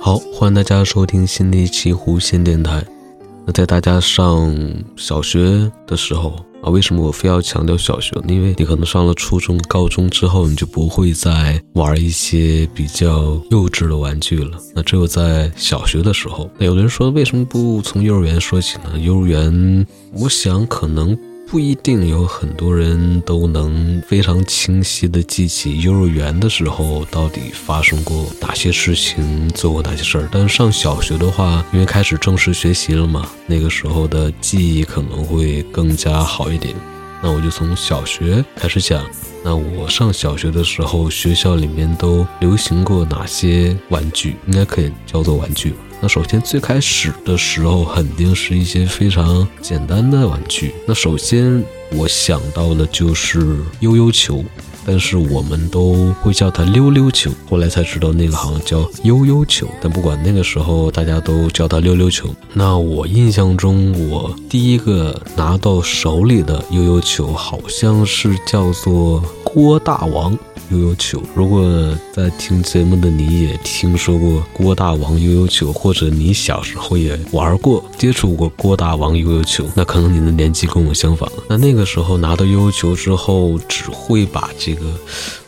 好，欢迎大家收听新的一期弧线电台。那在大家上小学的时候啊，为什么我非要强调小学？因为你可能上了初中、高中之后，你就不会再玩一些比较幼稚的玩具了。那只有在小学的时候，那有的人说，为什么不从幼儿园说起呢？幼儿园，我想可能。不一定有很多人都能非常清晰地记起幼儿园的时候到底发生过哪些事情，做过哪些事儿。但上小学的话，因为开始正式学习了嘛，那个时候的记忆可能会更加好一点。那我就从小学开始讲。那我上小学的时候，学校里面都流行过哪些玩具？应该可以叫做玩具吧。那首先最开始的时候，肯定是一些非常简单的玩具。那首先我想到的就是悠悠球，但是我们都会叫它溜溜球。后来才知道那个好像叫悠悠球，但不管那个时候大家都叫它溜溜球。那我印象中，我第一个拿到手里的悠悠球，好像是叫做郭大王。悠悠球，如果在听节目的你也听说过郭大王悠悠球，或者你小时候也玩过、接触过郭大王悠悠球，那可能你的年纪跟我相仿。那那个时候拿到悠悠球之后，只会把这个，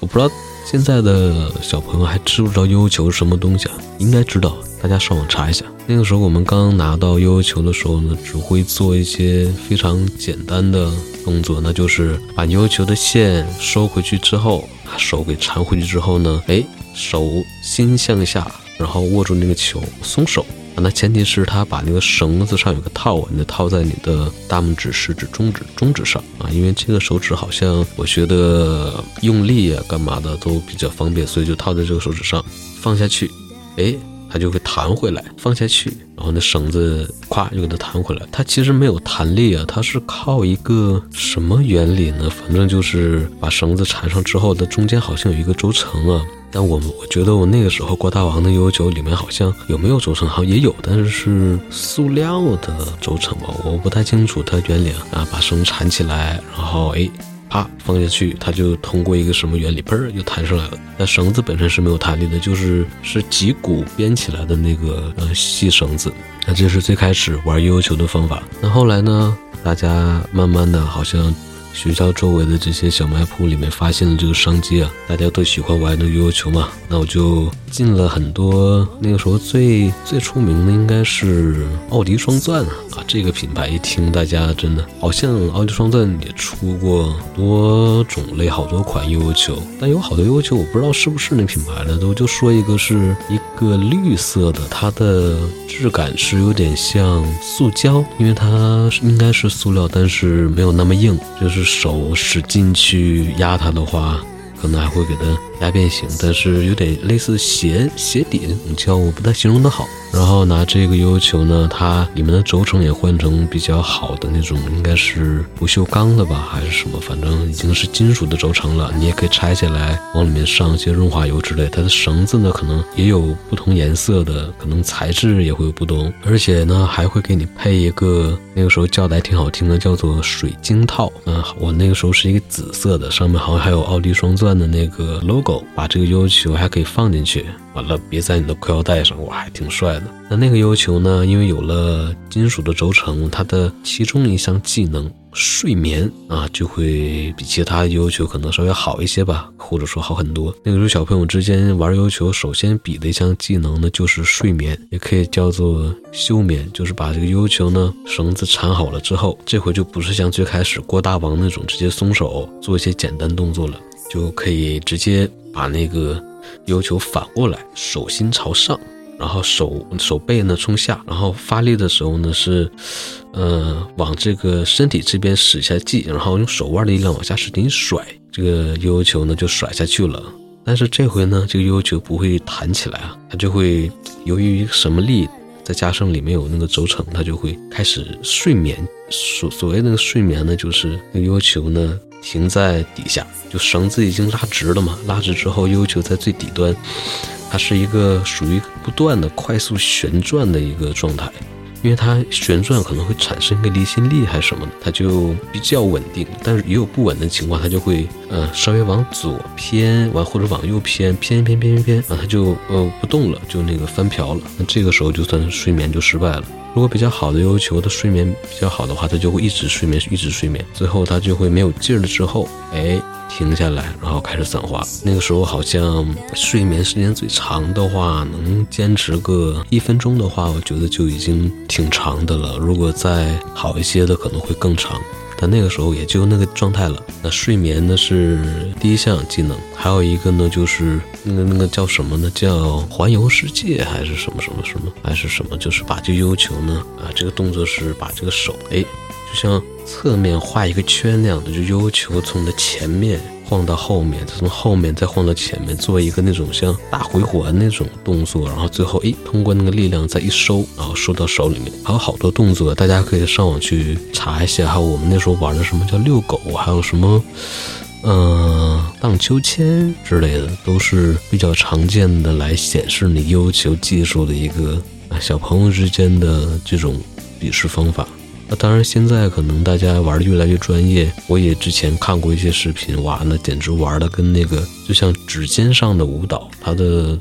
我不知道现在的小朋友还知不知道悠悠球是什么东西啊？应该知道，大家上网查一下。那个时候我们刚拿到悠悠球的时候呢，只会做一些非常简单的动作，那就是把悠悠球的线收回去之后。把手给缠回去之后呢，哎，手心向下，然后握住那个球，松手。那前提是他把那个绳子上有个套，你套在你的大拇指、食指、中指、中指上啊。因为这个手指好像我觉得用力啊、干嘛的都比较方便，所以就套在这个手指上，放下去，哎。它就会弹回来，放下去，然后那绳子咵就给它弹回来。它其实没有弹力啊，它是靠一个什么原理呢？反正就是把绳子缠上之后，它中间好像有一个轴承啊。但我我觉得我那个时候郭大王的悠悠球里面好像有没有轴承，好像也有，但是是塑料的轴承吧，我不太清楚它原理啊。啊，把绳缠起来，然后哎。啪，放下去，它就通过一个什么原理，砰儿又弹上来了。那绳子本身是没有弹力的，就是是几股编起来的那个呃细绳子。那这是最开始玩悠悠球的方法。那后来呢，大家慢慢的好像。学校周围的这些小卖铺里面发现了这个商机啊，大家都喜欢玩的悠悠球嘛，那我就进了很多。那个时候最最出名的应该是奥迪双钻啊，这个品牌一听大家真的好像奥迪双钻也出过多种类好多款悠悠球，但有好多悠悠球我不知道是不是那品牌的，都就说一个是一个绿色的，它的质感是有点像塑胶，因为它应该是塑料，但是没有那么硬，就是。手使劲去压它的话，可能还会给它压变形，但是有点类似鞋鞋底那种胶，我不太形容的好。然后拿这个悠悠球呢，它里面的轴承也换成比较好的那种，应该是不锈钢的吧，还是什么？反正已经是金属的轴承了。你也可以拆下来，往里面上一些润滑油之类。它的绳子呢，可能也有不同颜色的，可能材质也会有不同。而且呢，还会给你配一个，那个时候叫的还挺好听的，叫做水晶套。嗯，我那个时候是一个紫色的，上面好像还有奥迪双钻的那个 logo。把这个悠悠球还可以放进去。完了，别在你的裤腰带上，我还挺帅那那个悠悠球呢？因为有了金属的轴承，它的其中一项技能睡眠啊，就会比其他悠悠球可能稍微好一些吧，或者说好很多。那个时候小朋友之间玩悠悠球，首先比的一项技能呢，就是睡眠，也可以叫做休眠，就是把这个悠悠球呢绳子缠好了之后，这回就不是像最开始郭大王那种直接松手做一些简单动作了，就可以直接把那个。悠悠球反过来，手心朝上，然后手手背呢冲下，然后发力的时候呢是，呃，往这个身体这边使一下劲，然后用手腕的力量往下使劲甩，这个悠悠球呢就甩下去了。但是这回呢，这个悠悠球不会弹起来啊，它就会由于什么力，再加上里面有那个轴承，它就会开始睡眠。所所谓那个睡眠呢，就是那悠悠球呢。停在底下，就绳子已经拉直了嘛，拉直之后，悠悠球在最底端，它是一个属于不断的快速旋转的一个状态。因为它旋转可能会产生一个离心力还是什么的，它就比较稳定。但是也有不稳的情况，它就会呃稍微往左偏，完或者往右偏，偏偏偏偏偏，啊，它就呃不动了，就那个翻瓢了。那这个时候就算睡眠就失败了。如果比较好的要求的睡眠比较好的话，它就会一直睡眠，一直睡眠，最后它就会没有劲儿了之后，哎。停下来，然后开始散花。那个时候好像睡眠时间最长的话，能坚持个一分钟的话，我觉得就已经挺长的了。如果再好一些的，可能会更长。但那个时候也就那个状态了。那睡眠呢是第一项技能，还有一个呢就是那个那个叫什么呢？叫环游世界还是什么什么什么还是什么？就是把这要求呢啊，这个动作是把这个手哎。就像侧面画一个圈那样的，就悠悠球从你的前面晃到后面，再从后面再晃到前面，做一个那种像大回环那种动作，然后最后诶，通过那个力量再一收，然后收到手里面。还有好多动作，大家可以上网去查一下。还有我们那时候玩的什么叫遛狗，还有什么嗯荡秋千之类的，都是比较常见的来显示你悠球技术的一个小朋友之间的这种比试方法。那当然，现在可能大家玩的越来越专业。我也之前看过一些视频，哇，那简直玩的跟那个就像指尖上的舞蹈，它的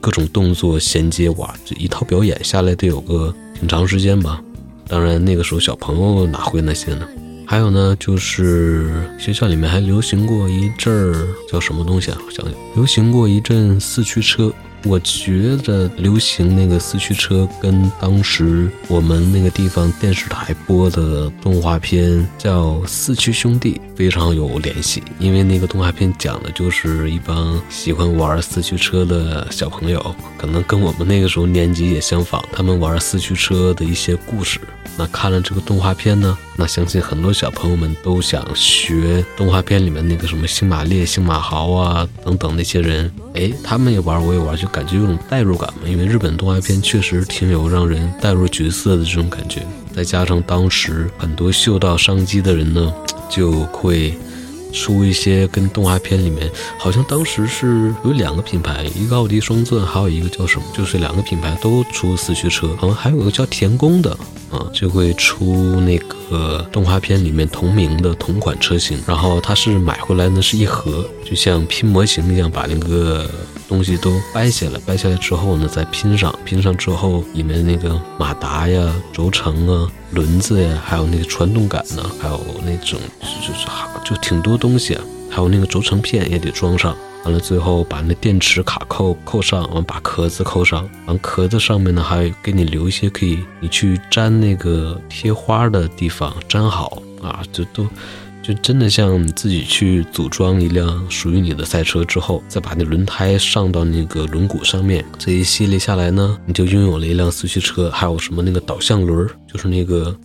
各种动作衔接，哇，这一套表演下来得有个挺长时间吧。当然，那个时候小朋友哪会那些呢？还有呢，就是学校里面还流行过一阵儿叫什么东西啊？我想想，流行过一阵四驱车。我觉得流行那个四驱车跟当时我们那个地方电视台播的动画片叫《四驱兄弟》非常有联系，因为那个动画片讲的就是一帮喜欢玩四驱车的小朋友，可能跟我们那个时候年纪也相仿，他们玩四驱车的一些故事。那看了这个动画片呢，那相信很多小朋友们都想学动画片里面那个什么星马烈、星马豪啊等等那些人，哎，他们也玩，我也玩，就感觉有种代入感嘛。因为日本动画片确实挺有让人代入角色的这种感觉，再加上当时很多嗅到商机的人呢，就会。出一些跟动画片里面，好像当时是有两个品牌，一个奥迪双钻，还有一个叫什么，就是两个品牌都出四驱车，好像还有一个叫田宫的啊，就会出那个动画片里面同名的同款车型，然后它是买回来呢是一盒，就像拼模型一样，把那个。东西都掰下来，掰下来之后呢，再拼上，拼上之后，里面那个马达呀、轴承啊、轮子呀，还有那个传动杆呢，还有那种就是就挺多东西啊，还有那个轴承片也得装上。完了，最后把那电池卡扣扣上，完把壳子扣上，完壳子上面呢还给你留一些可以你去粘那个贴花的地方，粘好啊，这都。就真的像你自己去组装一辆属于你的赛车之后，再把那轮胎上到那个轮毂上面，这一系列下来呢，你就拥有了一辆四驱车。还有什么那个导向轮，就是那个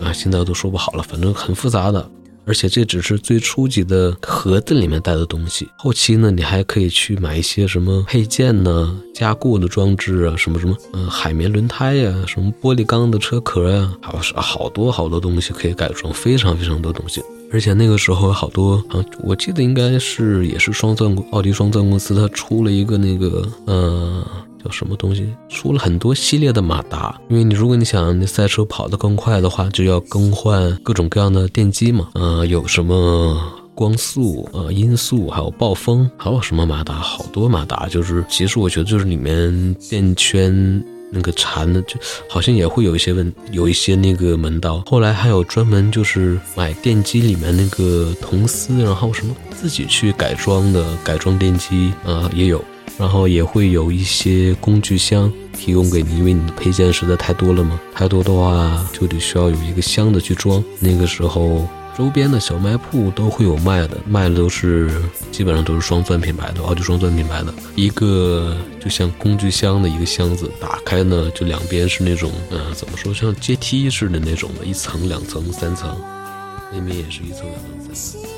啊，现在都说不好了，反正很复杂的。而且这只是最初级的盒子里面带的东西，后期呢，你还可以去买一些什么配件呢、加固的装置啊，什么什么，嗯，海绵轮胎呀，什么玻璃钢的车壳呀，还有好多好多东西可以改装，非常非常多东西。而且那个时候好多啊，我记得应该是也是双钻奥迪双钻公司，它出了一个那个，呃。叫什么东西？出了很多系列的马达，因为你如果你想那赛车跑得更快的话，就要更换各种各样的电机嘛。呃，有什么光速啊、音速，还有暴风，还有什么马达？好多马达，就是其实我觉得就是里面电圈那个缠的，就好像也会有一些问，有一些那个门道。后来还有专门就是买电机里面那个铜丝，然后什么自己去改装的改装电机啊，也有。然后也会有一些工具箱提供给你，因为你的配件实在太多了嘛，太多的话就得需要有一个箱子去装。那个时候周边的小卖铺都会有卖的，卖的都是基本上都是双钻品牌的，奥迪双钻品牌的一个就像工具箱的一个箱子，打开呢就两边是那种嗯怎么说像阶梯似的那种的，一层、两层、三层，那边也是一层、两层、三层。